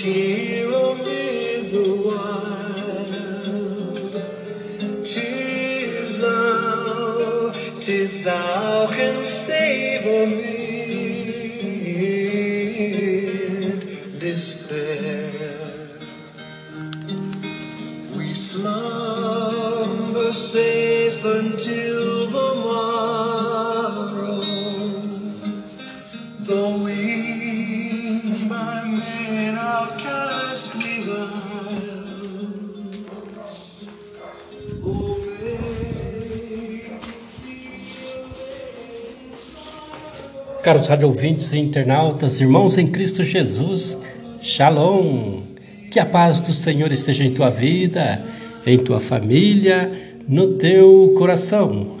hear amid the wild. Tis thou, tis thou canst save amid despair. We slumber safe until Caros rádio e internautas, irmãos em Cristo Jesus, Shalom! Que a paz do Senhor esteja em tua vida, em tua família, no teu coração.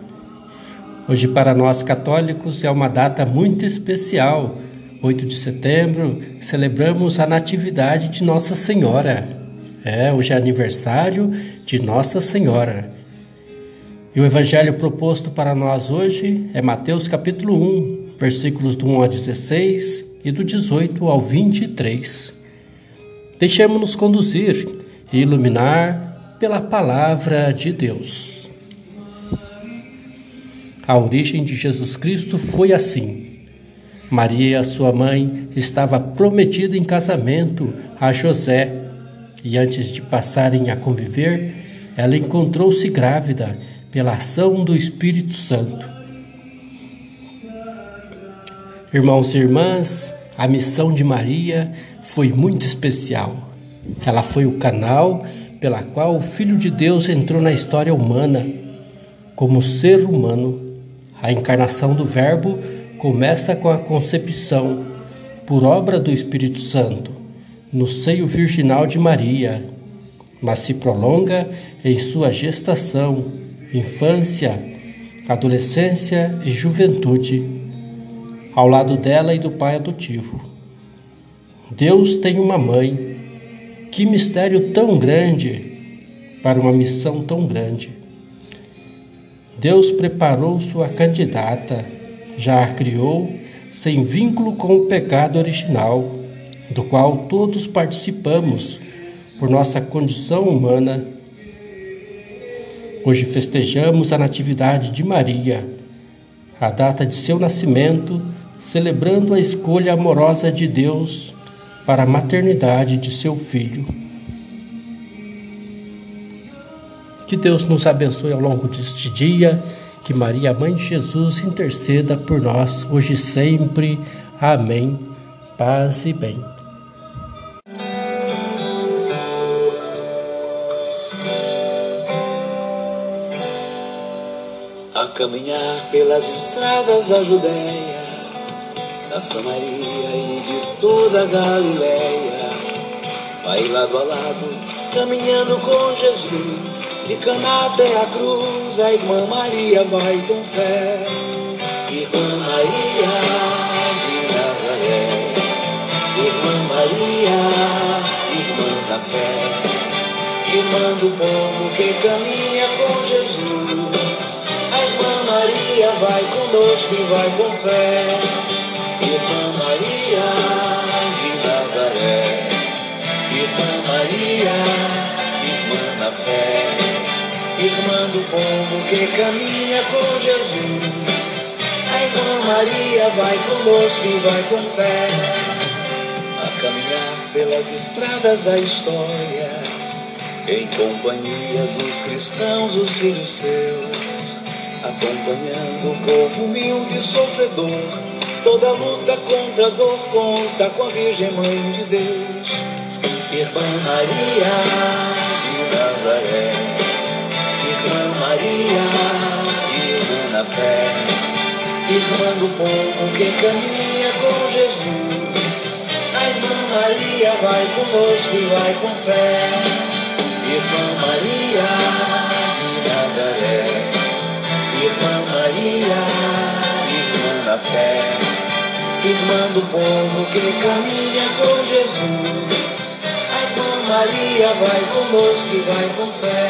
Hoje, para nós católicos, é uma data muito especial. 8 de setembro, celebramos a Natividade de Nossa Senhora. É, hoje é aniversário de Nossa Senhora. E o evangelho proposto para nós hoje é Mateus capítulo 1, versículos do 1 a 16 e do 18 ao 23. Deixemos-nos conduzir e iluminar pela palavra de Deus. A origem de Jesus Cristo foi assim. Maria, sua mãe, estava prometida em casamento a José e antes de passarem a conviver, ela encontrou-se grávida pela ação do Espírito Santo. Irmãos e irmãs, a missão de Maria foi muito especial. Ela foi o canal pela qual o Filho de Deus entrou na história humana. Como ser humano, a encarnação do Verbo começa com a concepção, por obra do Espírito Santo, no seio virginal de Maria, mas se prolonga em sua gestação, infância, adolescência e juventude, ao lado dela e do pai adotivo. Deus tem uma mãe. Que mistério tão grande para uma missão tão grande. Deus preparou sua candidata, já a criou sem vínculo com o pecado original, do qual todos participamos por nossa condição humana. Hoje festejamos a Natividade de Maria, a data de seu nascimento, celebrando a escolha amorosa de Deus para a maternidade de seu filho. Que Deus nos abençoe ao longo deste dia, que Maria, Mãe de Jesus, interceda por nós hoje e sempre. Amém. Paz e bem. a caminhar pelas estradas da Judéia, da Samaria e de toda a Galileia. Vai lado a lado, caminhando com Jesus, de Caná até a cruz, a irmã Maria vai com fé. Irmã Maria de Nazaré, irmã Maria, irmã da fé, irmã do povo que caminha com Jesus. A irmã Maria vai conosco e vai com fé. Irmã Maria de Nazaré, Irmã Maria, irmã da fé, irmã do povo que caminha com Jesus. A irmã Maria vai conosco e vai com fé. A caminhar pelas estradas da história, em companhia dos cristãos, os filhos seus acompanhando o povo humilde e sofredor. Toda luta contra a dor conta com a Virgem Mãe de Deus, Irmã Maria de Nazaré, Irmã Maria, irmã na fé, Irmã do povo que caminha com Jesus, a Irmã Maria vai conosco e vai com fé. Irmã Maria Irmã do povo que caminha com Jesus. A irmã Maria vai conosco e vai com fé.